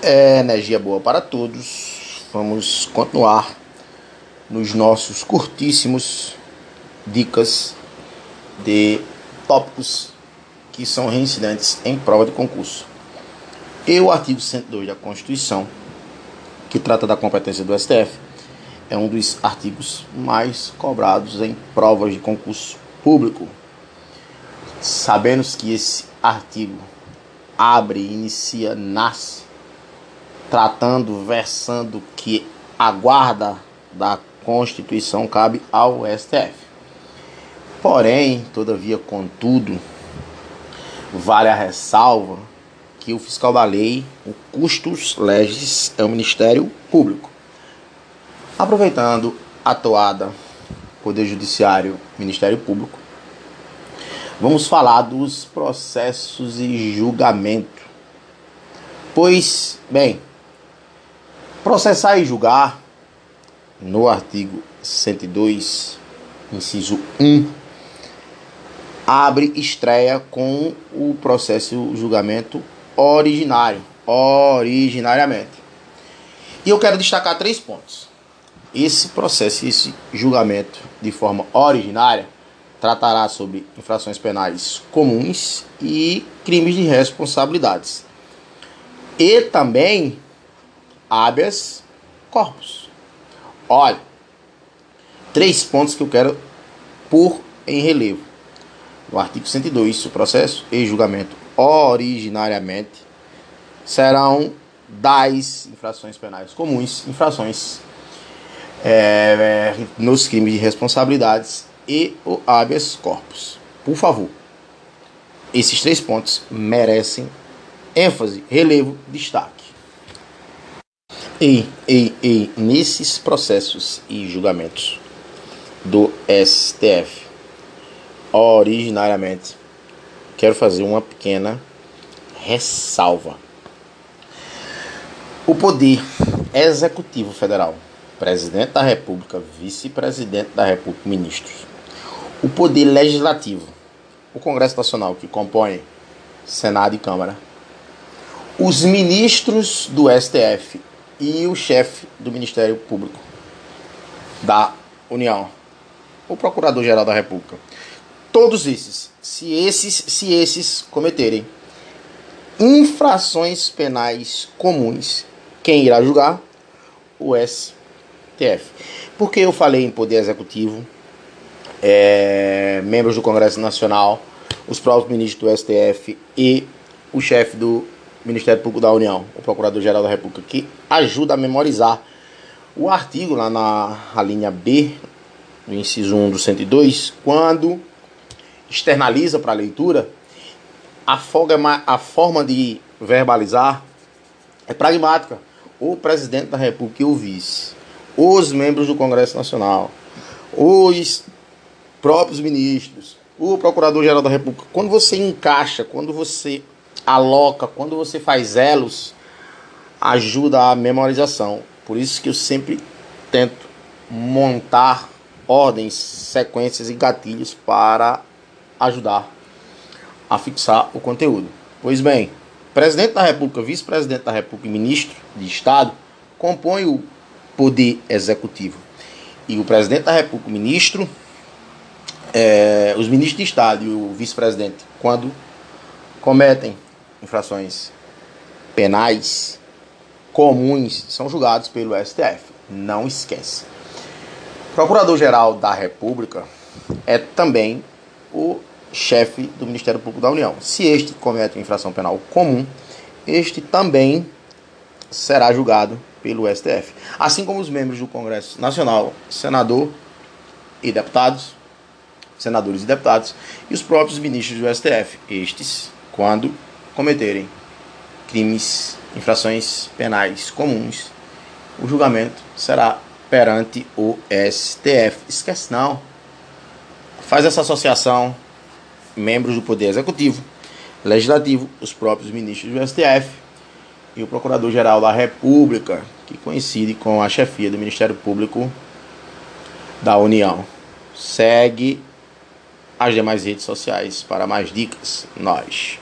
É energia boa para todos. Vamos continuar nos nossos curtíssimos dicas de tópicos que são reincidentes em prova de concurso. E o artigo 102 da Constituição, que trata da competência do STF, é um dos artigos mais cobrados em provas de concurso público. Sabemos que esse artigo abre, inicia, nasce tratando, versando que a guarda da Constituição cabe ao STF. Porém, todavia, contudo, vale a ressalva que o fiscal da lei, o custos legis, é o Ministério Público. Aproveitando a toada Poder Judiciário, Ministério Público, vamos falar dos processos e julgamento. Pois, bem, Processar e julgar, no artigo 102, inciso 1, abre estreia com o processo julgamento originário, originariamente. E eu quero destacar três pontos. Esse processo, esse julgamento de forma originária, tratará sobre infrações penais comuns e crimes de responsabilidades. E também habeas corpus. Olha, três pontos que eu quero pôr em relevo. No artigo 102, o processo e julgamento originariamente serão das infrações penais comuns, infrações é, nos crimes de responsabilidades e o habeas corpus. Por favor, esses três pontos merecem ênfase, relevo, destaque. E, e, e nesses processos e julgamentos do STF, originariamente, quero fazer uma pequena ressalva. O poder executivo federal, presidente da República, vice-presidente da República, ministros. O poder legislativo, o Congresso Nacional, que compõe Senado e Câmara. Os ministros do STF e o chefe do Ministério Público da União, o Procurador-Geral da República. Todos esses, se esses, se esses cometerem infrações penais comuns, quem irá julgar? O STF. Porque eu falei em poder executivo, é, membros do Congresso Nacional, os próprios ministros do STF e o chefe do Ministério Público da União, o Procurador-Geral da República, que ajuda a memorizar o artigo lá na linha B, no inciso 1 do 102, quando externaliza para a leitura, a, folga, é a forma de verbalizar é pragmática. O presidente da República e o vice, os membros do Congresso Nacional, os próprios ministros, o Procurador-Geral da República, quando você encaixa, quando você aloca, quando você faz elos, ajuda a memorização. Por isso que eu sempre tento montar ordens, sequências e gatilhos para ajudar a fixar o conteúdo. Pois bem, presidente da República, vice-presidente da República e ministro de Estado compõem o poder executivo. E o presidente da República, o ministro, é, os ministros de Estado e o vice-presidente, quando cometem infrações penais comuns são julgados pelo STF. Não esquece. Procurador-Geral da República é também o chefe do Ministério Público da União. Se este comete infração penal comum, este também será julgado pelo STF. Assim como os membros do Congresso Nacional, senador e deputados, senadores e deputados, e os próprios ministros do STF. Estes, quando cometerem crimes, infrações penais comuns, o julgamento será perante o STF. Esquece não. Faz essa associação, membros do Poder Executivo, Legislativo, os próprios ministros do STF e o Procurador-Geral da República, que coincide com a chefia do Ministério Público da União. Segue as demais redes sociais para mais dicas. Nós.